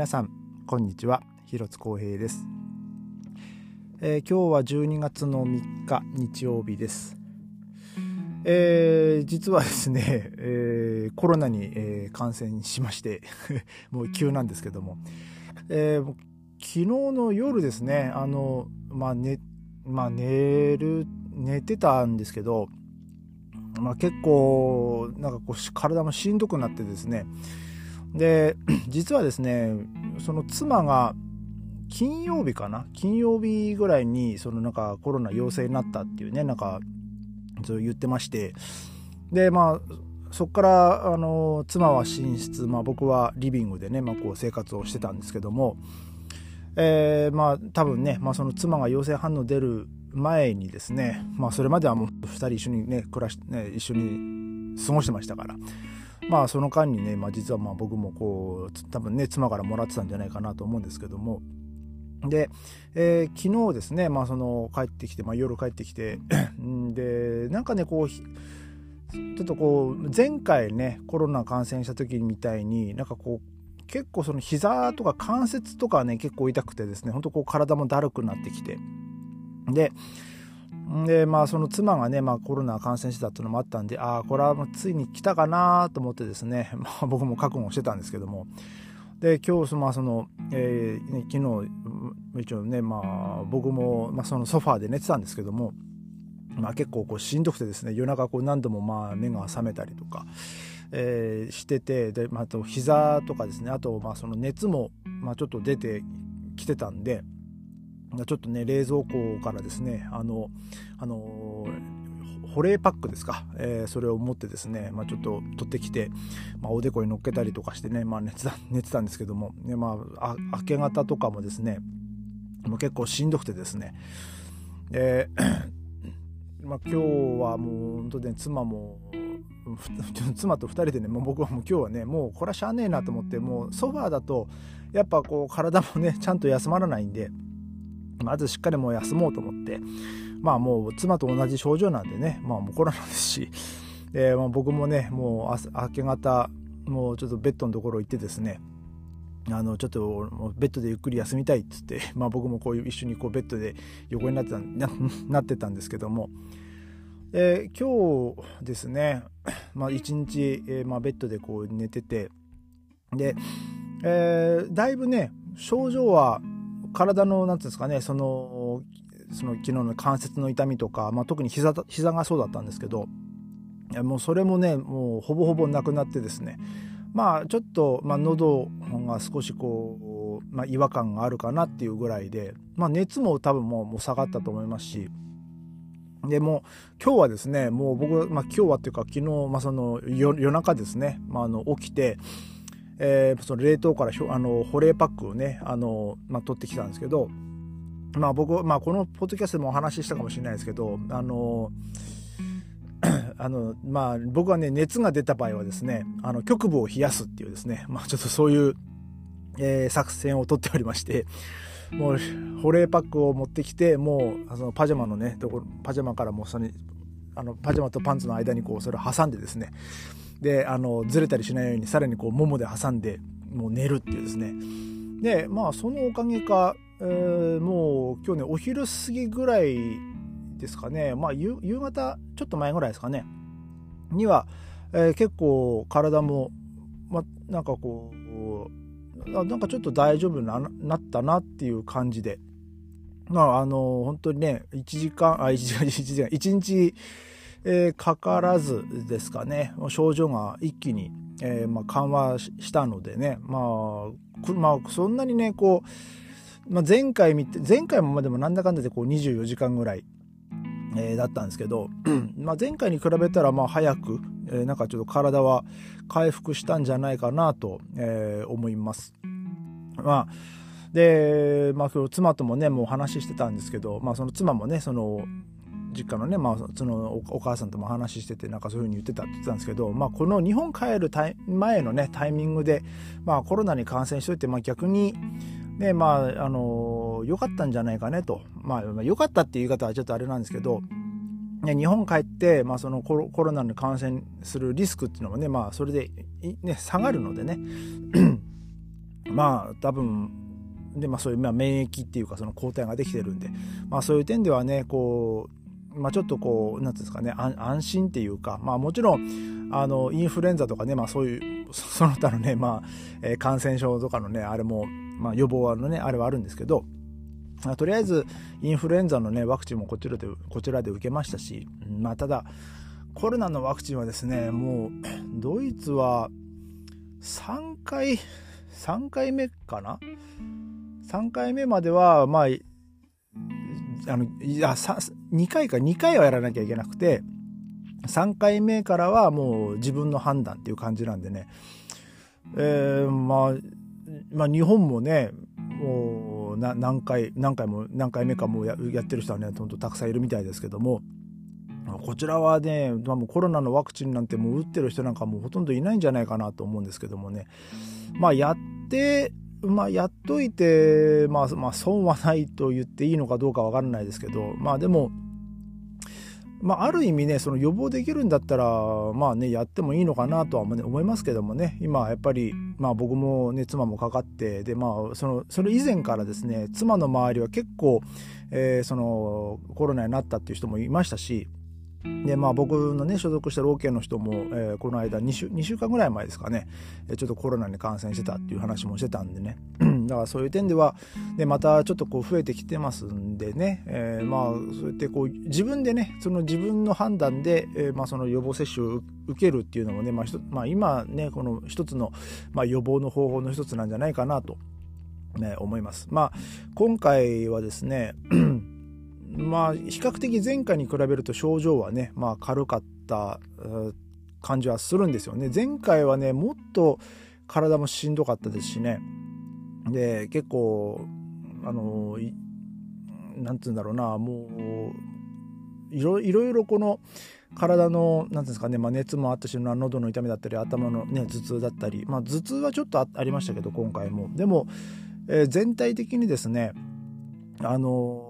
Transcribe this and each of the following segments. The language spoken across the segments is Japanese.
皆さんこんにちは。広津光平です、えー、今日は12月の3日日曜日です、えー、実はですね、えー、コロナに、え感染しまして もう急なんですけども、え昨日の夜ですねあのまあ寝まあ寝る寝てたんですけどまあ、結構なんかこう体もしんどくなってですねで 実はですねその妻が金曜日かな？金曜日ぐらいにそのなんかコロナ陽性になったっていうねなんかそう言ってまして。でまあそこからあの妻は寝室、まあ、僕はリビングでね、まあ、こう生活をしてたんですけども、えー、まあ多分ね、まあ、その妻が陽性反応出る前にですね、まあ、それまではもう2人一緒にね暮らし、ね、一緒に過ごしてましたから。まあその間にね、まあ、実はまあ僕もこう多分ね妻からもらってたんじゃないかなと思うんですけども。で、えー、昨日ですね、まあ、その帰ってきて、まあ、夜帰ってきてでなんかねこうちょっとこう前回ねコロナ感染した時みたいになんかこう結構その膝とか関節とかね結構痛くてですねほんとこう体もだるくなってきて。ででまあその妻がね、まあ、コロナ感染してたっていうのもあったんでああこれはもうついに来たかなと思ってですね、まあ、僕も覚悟してたんですけどもで今日まあその、えーね、昨日一応ねまあ僕も、まあ、そのソファーで寝てたんですけども、まあ、結構こうしんどくてですね夜中こう何度もまあ目が覚めたりとか、えー、しててで、まあ、あと膝とかですねあとまあその熱も、まあ、ちょっと出てきてたんで。ちょっとね冷蔵庫からですねあのあの保冷パックですか、えー、それを持ってですね、まあ、ちょっと取ってきて、まあ、おでこに乗っけたりとかしてね、まあ、寝てた寝てたんですけども、ねまあ、明け方とかもですねもう結構しんどくてですね、えー まあ、今日はもう本当に妻も妻と2人でねもう僕はもう今日はねもうこれはしゃあねえなと思ってもうソファーだとやっぱこう体もねちゃんと休まらないんで。まずしっかりもう休もうと思ってまあもう妻と同じ症状なんでねまあもうコロナですし、え、まあ僕もねもう明け方もうちょっとベッドのところ行ってですねあのちょっとベッドでゆっくり休みたいっつって、まあ、僕もこういう一緒にこうベッドで横になってたな なってたんですけども、えー、今日ですね、まあ、一日、えーまあ、ベッドでこう寝ててで、えー、だいぶね症状は体の何ていうんですかねそのその昨日の関節の痛みとか、まあ、特に膝膝がそうだったんですけどいやもうそれもねもうほぼほぼなくなってですね。まあちょっと、まあ、喉が少しこう、まあ、違和感があるかなっていうぐらいで、まあ、熱も多分もうもう下がったと思いますしでも今日はですねもう僕、まあ、今日はっていうか昨日、まあ、その夜中ですね、まあ、あの起きてえー、その冷凍からあの保冷パックをねあの、まあ、取ってきたんですけど、まあ、僕、まあ、このポッドキャストでもお話ししたかもしれないですけどあのあのまあ、僕はね熱が出た場合はですねあの局部を冷やすっていうですね、まあ、ちょっとそういう、えー、作戦をとっておりましてもう保冷パックを持ってきてもうそのパジャマのねところパジャマからもうそのあのパジャマとパンツの間にこうそれを挟んでですねであのずれたりしないようにさらにこうももで挟んでもう寝るっていうですね。でまあそのおかげか、えー、もう今日ねお昼過ぎぐらいですかね。まあ夕方ちょっと前ぐらいですかね。には、えー、結構体も、ま、なんかこうなんかちょっと大丈夫ななったなっていう感じで。まああの本当にね1時間あ1時間1時間1日えー、かからずですかね症状が一気に、えーまあ、緩和したのでね、まあ、まあそんなにねこう、まあ、前回見て前回もでもなんだかんだでこう24時間ぐらい、えー、だったんですけど、まあ、前回に比べたらまあ早く、えー、なんかちょっと体は回復したんじゃないかなと、えー、思います。まあで、まあ、妻ともねもう話してたんですけど、まあ、その妻もねその実家のね、まあ、そのお母さんとも話しててなんかそういうふうに言ってたって言ってたんですけど、まあ、この日本帰る前のねタイミングで、まあ、コロナに感染しといて、まあ、逆にねまああの良かったんじゃないかねと。まあ良かったっていう言い方はちょっとあれなんですけどね、日本帰って、まあ、そのコロコロナに感染するリスクっていうのもね、まあ、それで、ね、下がるのでね。まあ多分でまあそういう、まあ、免疫っていうかその抗体ができてるんで、まあ、そういう点ではねこう、まあ、ちょっとこう何ていうんですかね安心っていうか、まあ、もちろんあのインフルエンザとかね、まあ、そういう その他のね、まあえー、感染症とかのねあれも、まあ、予防のねあれはあるんですけどとりあえずインフルエンザのねワクチンもこちらでこちらで受けましたし、まあ、ただコロナのワクチンはですねもう ドイツは3回3回目かな？3回目まではまああのいや2回か2回はやらなきゃいけなくて3回目からはもう自分の判断っていう感じなんでね、えー、まあまあ日本もねもう何回何回も何回目かもややってる人はねほんとたくさんいるみたいですけどもこちらはね、まあ、コロナのワクチンなんてもう打ってる人なんかもうほとんどいないんじゃないかなと思うんですけどもね。まあやってまあやっといてまあまあ損はないと言っていいのかどうかわからないですけどまあでもまあ、ある意味ねその予防できるんだったらまあねやってもいいのかなとは思いますけどもね。今やっぱり、まあ、僕もね妻もかかってでまあそのそれ以前からですね妻の周りは結構、えー、そのコロナになったっていう人もいましたしでまあ、僕のね所属してる OK の人も、えー、この間2週 ,2 週間ぐらい前ですかね。ちょっとコロナに感染してたっていう話もしてたんでね。だからそういう点ではでまたちょっとこう増えてきてますんでね、えー、まあそうやってこう自分でねその自分の判断で、えー、まあ、その予防接種を受けるっていうのもね、まあまあ、今ねこの一つの、まあ、予防の方法の一つなんじゃないかなと、ね、思います。まあ今回はですね まあ比較的前回に比べると症状はね、まあ、軽かった感じはするんですよね。前回はねもっと体もしんどかったですしねで結構あのなんて言うんだろうなもういろいろこの体のなんですかね、まあ、熱もあったし喉の痛みだったり頭の、ね、頭痛だったり、まあ、頭痛はちょっとありましたけど今回もでも、えー、全体的にですねあの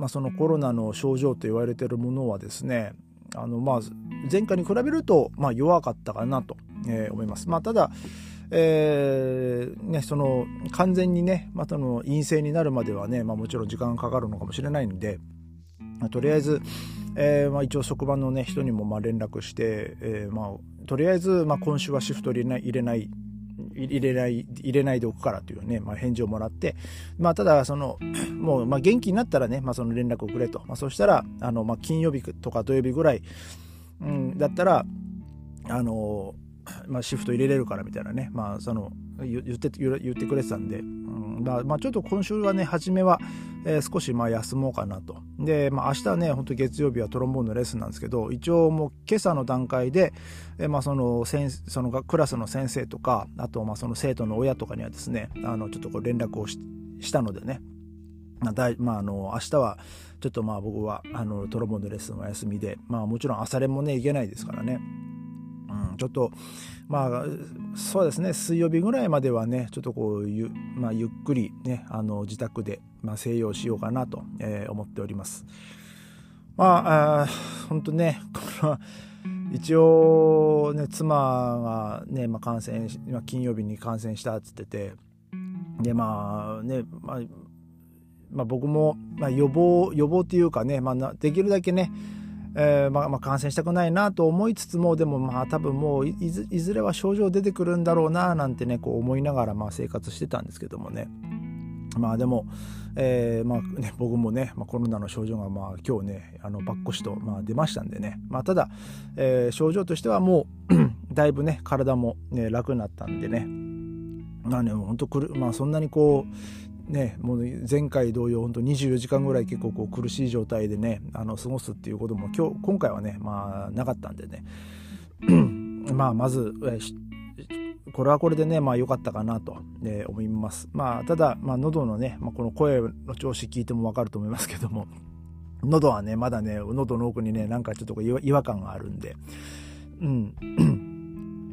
まあ、そのコロナの症状と言われてるものはですねあのまあ前回に比べるとまあ弱かったかなと、えー、思います。まあ、ただえー、ね、その完全にねまたの陰性になるまではね、まあ、もちろん時間かかるのかもしれないんで、まあ、とりあえず、えーまあ、一応職場の、ね、人にもまあ連絡して、えーまあ、とりあえず、まあ、今週はシフト入れない入れない入れない入れないでおくからというね、まあ、返事をもらって、まあ、ただその もう、まあ、元気になったらね、まあ、その連絡をくれと、まあ、そしたらあの、まあ、金曜日とか土曜日ぐらい、うん、だったらあの、まあ、シフト入れれるからみたいなね、まあ、その言って言ってくれてたんで、うん。まあ、まあ、ちょっと今週はね初めは、えー、少しまあ休もうかなと。で、まあ、明日ね本当月曜日はトロンボーンのレッスンなんですけど一応もう今朝の段階で、えー、まあ、そのそのクラスの先生とかあとまあその生徒の親とかにはですねあのちょっとこう連絡をしたのでね。まあだいまあ、あの明日はちょっとまあ僕はあのトロンボーンのレッスンは休みで、まあ、もちろん朝練もねいけないですからね。ちょっとまあそうですね水曜日ぐらいまではねちょっとこうゆ,、まあ、ゆっくりねあの自宅で、まあ、静養しようかなと、えー、思っております。まあ本当ねこの一応ね妻がね、まあ、感染、まあ、金曜日に感染したっつっててでまあね、まあまあ、僕も、まあ、予防予防っていうかね、まあ、できるだけねえー、まあ、まあ、感染したくないなと思いつつもでもまあ多分もういずれは症状出てくるんだろうななんてねこう思いながらまあ生活してたんですけどもね。まあでも、えー、まあね、僕もね、まあ、コロナの症状がまあ今日ねあのばっこしとまあ出ましたんでね、まあ、ただ、えー、症状としてはもう だいぶね体も、ね、楽になったんでね。まあね本当くる、まあ、そんなにこうね、もう前回同様本当24時間ぐらい結構こう苦しい状態でねあの過ごすっていうことも今日今回はねまあなかったんでね。まあまず、これはこれでねまあ良かったかなと、え思います。まあただ、まあ、喉のね、まあ、この声の調子聞いても分かると思いますけども喉はねまだね喉の奥にねなんかちょっと違和感があるんで。うん。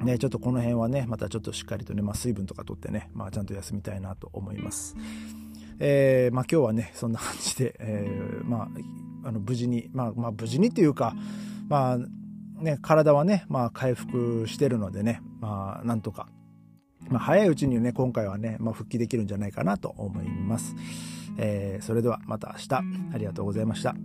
ね、ちょっとこの辺はね、またちょっとしっかりとね、まあ、水分とかとってね、まあ、ちゃんと休みたいなと思います。えー、まあ、今日はね、そんな感じで、えー、まあ、あの無事に、まあ、まあ、無事にっていうか、まあ、ね、体はね、まあ、回復してるのでね、まあ、なんとか、まあ、早いうちにね、今回はね、まあ、復帰できるんじゃないかなと思います。えー、それではまた明日、ありがとうございました。